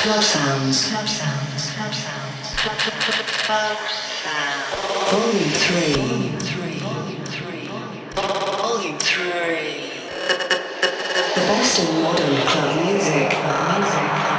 Club sounds. Club sounds. Club sounds. Club sounds. Volume three. Volume three. Volume three. Volume three. The best in modern club music. Music.